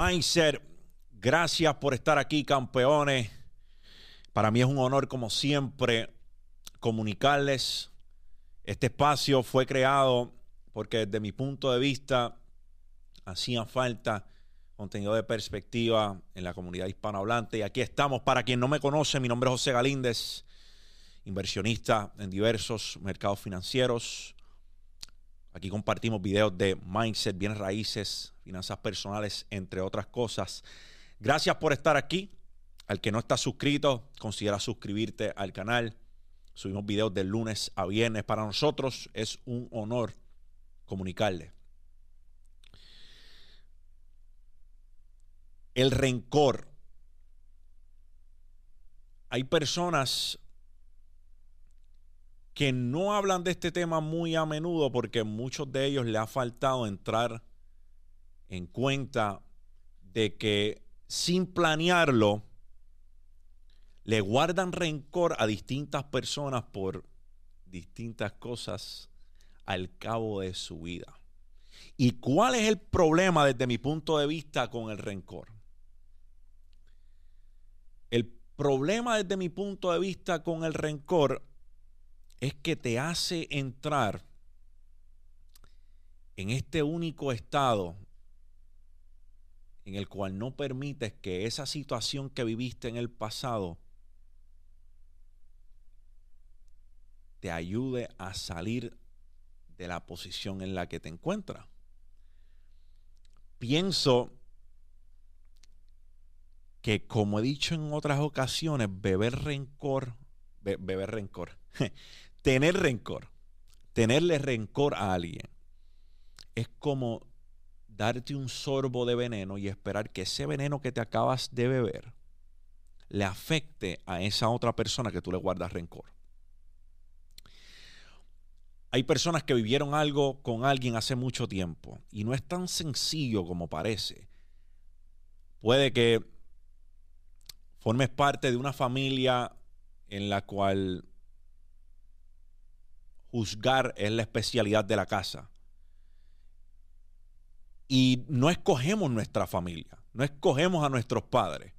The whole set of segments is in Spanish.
Mindset, gracias por estar aquí, campeones. Para mí es un honor, como siempre, comunicarles. Este espacio fue creado porque desde mi punto de vista hacía falta contenido de perspectiva en la comunidad hispanohablante. Y aquí estamos. Para quien no me conoce, mi nombre es José Galíndez, inversionista en diversos mercados financieros. Aquí compartimos videos de mindset, bienes raíces, finanzas personales, entre otras cosas. Gracias por estar aquí. Al que no está suscrito, considera suscribirte al canal. Subimos videos de lunes a viernes. Para nosotros es un honor comunicarle. El rencor. Hay personas que no hablan de este tema muy a menudo porque muchos de ellos le ha faltado entrar en cuenta de que sin planearlo le guardan rencor a distintas personas por distintas cosas al cabo de su vida. ¿Y cuál es el problema desde mi punto de vista con el rencor? El problema desde mi punto de vista con el rencor es que te hace entrar en este único estado en el cual no permites que esa situación que viviste en el pasado te ayude a salir de la posición en la que te encuentras. Pienso que, como he dicho en otras ocasiones, beber rencor, beber rencor, tener rencor, tenerle rencor a alguien, es como darte un sorbo de veneno y esperar que ese veneno que te acabas de beber le afecte a esa otra persona que tú le guardas rencor. Hay personas que vivieron algo con alguien hace mucho tiempo y no es tan sencillo como parece. Puede que formes parte de una familia en la cual juzgar es la especialidad de la casa y no escogemos nuestra familia, no escogemos a nuestros padres.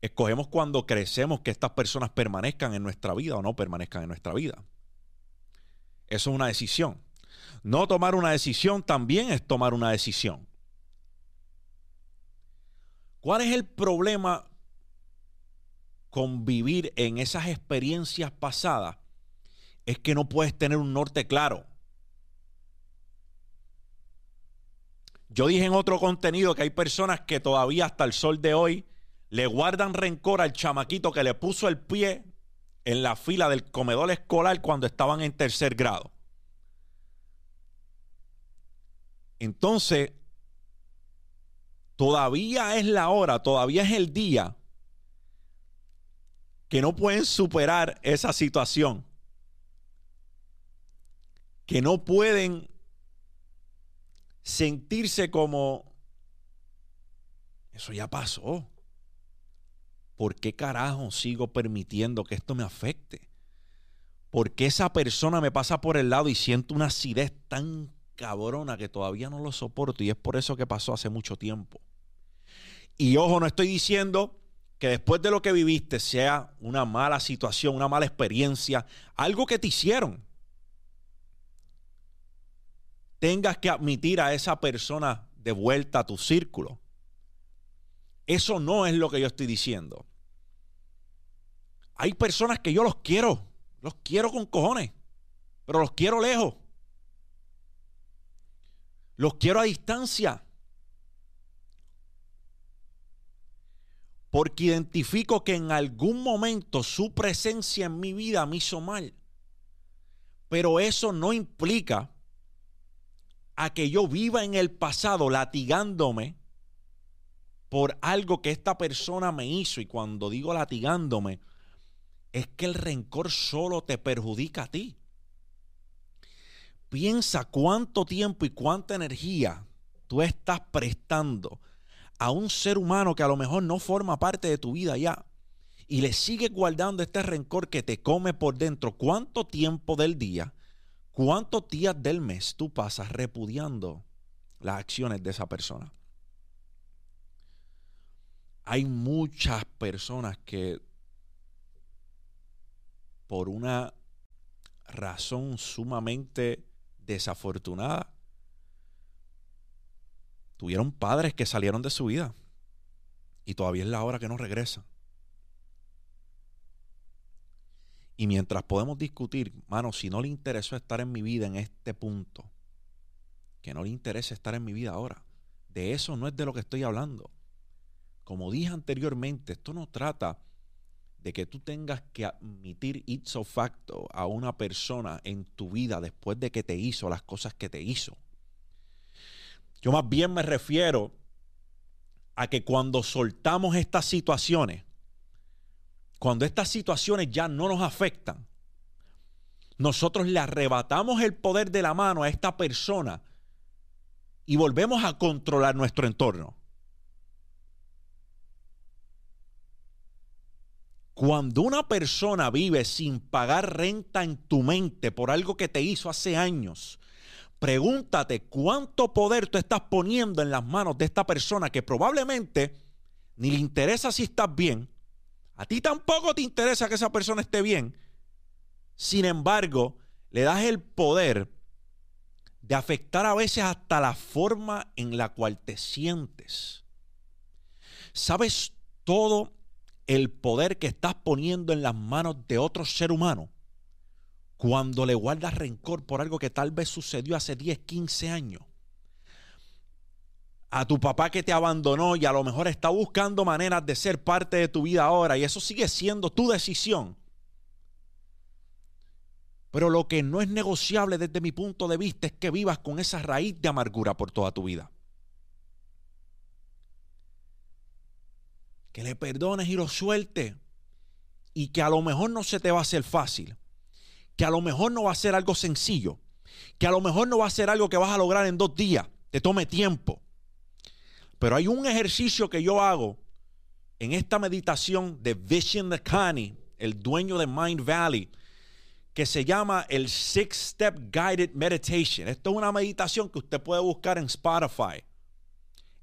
Escogemos cuando crecemos que estas personas permanezcan en nuestra vida o no permanezcan en nuestra vida. Eso es una decisión. No tomar una decisión también es tomar una decisión. ¿Cuál es el problema con vivir en esas experiencias pasadas? Es que no puedes tener un norte claro. Yo dije en otro contenido que hay personas que todavía hasta el sol de hoy le guardan rencor al chamaquito que le puso el pie en la fila del comedor escolar cuando estaban en tercer grado. Entonces, todavía es la hora, todavía es el día que no pueden superar esa situación. Que no pueden sentirse como, eso ya pasó. ¿Por qué carajo sigo permitiendo que esto me afecte? ¿Por qué esa persona me pasa por el lado y siento una acidez tan cabrona que todavía no lo soporto? Y es por eso que pasó hace mucho tiempo. Y ojo, no estoy diciendo que después de lo que viviste sea una mala situación, una mala experiencia, algo que te hicieron tengas que admitir a esa persona de vuelta a tu círculo. Eso no es lo que yo estoy diciendo. Hay personas que yo los quiero, los quiero con cojones, pero los quiero lejos. Los quiero a distancia. Porque identifico que en algún momento su presencia en mi vida me hizo mal. Pero eso no implica a que yo viva en el pasado latigándome por algo que esta persona me hizo. Y cuando digo latigándome, es que el rencor solo te perjudica a ti. Piensa cuánto tiempo y cuánta energía tú estás prestando a un ser humano que a lo mejor no forma parte de tu vida ya. Y le sigues guardando este rencor que te come por dentro. ¿Cuánto tiempo del día ¿Cuántos días del mes tú pasas repudiando las acciones de esa persona. Hay muchas personas que por una razón sumamente desafortunada tuvieron padres que salieron de su vida y todavía es la hora que no regresan. Y mientras podemos discutir, mano, si no le interesó estar en mi vida en este punto, que no le interesa estar en mi vida ahora, de eso no es de lo que estoy hablando. Como dije anteriormente, esto no trata de que tú tengas que admitir ipso facto a una persona en tu vida después de que te hizo las cosas que te hizo. Yo más bien me refiero a que cuando soltamos estas situaciones, cuando estas situaciones ya no nos afectan, nosotros le arrebatamos el poder de la mano a esta persona y volvemos a controlar nuestro entorno. Cuando una persona vive sin pagar renta en tu mente por algo que te hizo hace años, pregúntate cuánto poder tú estás poniendo en las manos de esta persona que probablemente ni le interesa si estás bien, a ti tampoco te interesa que esa persona esté bien. Sin embargo, le das el poder de afectar a veces hasta la forma en la cual te sientes. ¿Sabes todo el poder que estás poniendo en las manos de otro ser humano? Cuando le guardas rencor por algo que tal vez sucedió hace 10, 15 años a tu papá que te abandonó y a lo mejor está buscando maneras de ser parte de tu vida ahora y eso sigue siendo tu decisión. Pero lo que no es negociable desde mi punto de vista es que vivas con esa raíz de amargura por toda tu vida. Que le perdones y lo sueltes. Y que a lo mejor no se te va a hacer fácil. Que a lo mejor no va a ser algo sencillo. Que a lo mejor no va a ser algo que vas a lograr en dos días. Te tome tiempo. Pero hay un ejercicio que yo hago en esta meditación de Vision Kani, el dueño de Mind Valley, que se llama el Six Step Guided Meditation. Esto es una meditación que usted puede buscar en Spotify.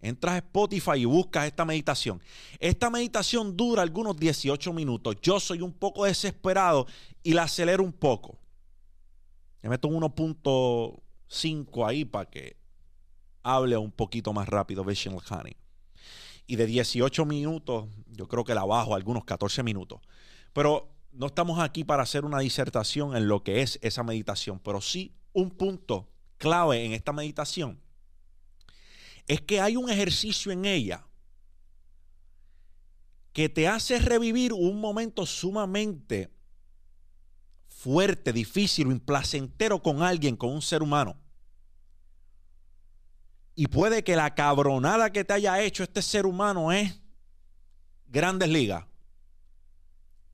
Entras a Spotify y buscas esta meditación. Esta meditación dura algunos 18 minutos. Yo soy un poco desesperado y la acelero un poco. Le meto un 1.5 ahí para que hable un poquito más rápido Vision Khani. Y de 18 minutos, yo creo que la bajo algunos 14 minutos. Pero no estamos aquí para hacer una disertación en lo que es esa meditación, pero sí un punto clave en esta meditación es que hay un ejercicio en ella que te hace revivir un momento sumamente fuerte, difícil o implacentero con alguien, con un ser humano. Y puede que la cabronada que te haya hecho este ser humano es grandes ligas.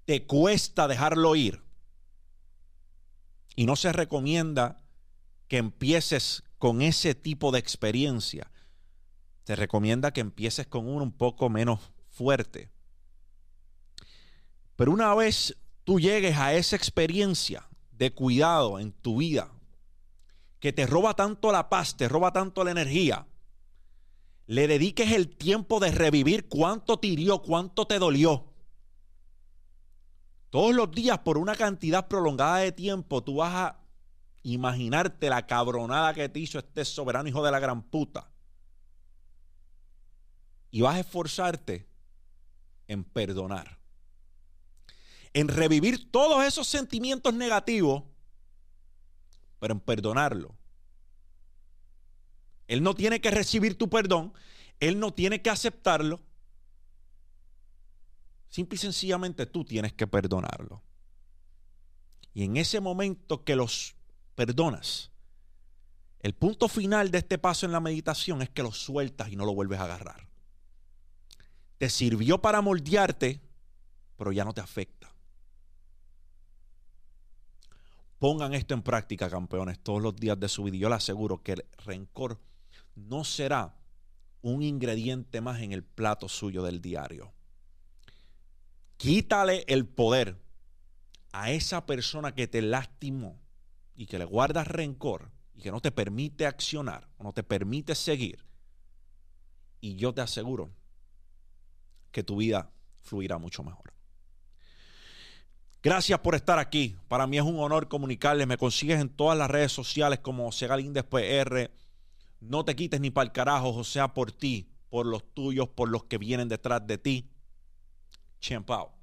Te cuesta dejarlo ir. Y no se recomienda que empieces con ese tipo de experiencia. Te recomienda que empieces con uno un poco menos fuerte. Pero una vez tú llegues a esa experiencia de cuidado en tu vida, que te roba tanto la paz, te roba tanto la energía, le dediques el tiempo de revivir cuánto te hirió, cuánto te dolió. Todos los días, por una cantidad prolongada de tiempo, tú vas a imaginarte la cabronada que te hizo este soberano hijo de la gran puta. Y vas a esforzarte en perdonar. En revivir todos esos sentimientos negativos pero en perdonarlo. Él no tiene que recibir tu perdón, él no tiene que aceptarlo. Simple y sencillamente tú tienes que perdonarlo. Y en ese momento que los perdonas, el punto final de este paso en la meditación es que lo sueltas y no lo vuelves a agarrar. Te sirvió para moldearte, pero ya no te afecta. Pongan esto en práctica, campeones, todos los días de su vida. Yo les aseguro que el rencor no será un ingrediente más en el plato suyo del diario. Quítale el poder a esa persona que te lastimó y que le guardas rencor y que no te permite accionar o no te permite seguir. Y yo te aseguro que tu vida fluirá mucho mejor. Gracias por estar aquí. Para mí es un honor comunicarles. Me consigues en todas las redes sociales como Segalíndez PR. No te quites ni para el carajo, o sea, por ti, por los tuyos, por los que vienen detrás de ti. Champao.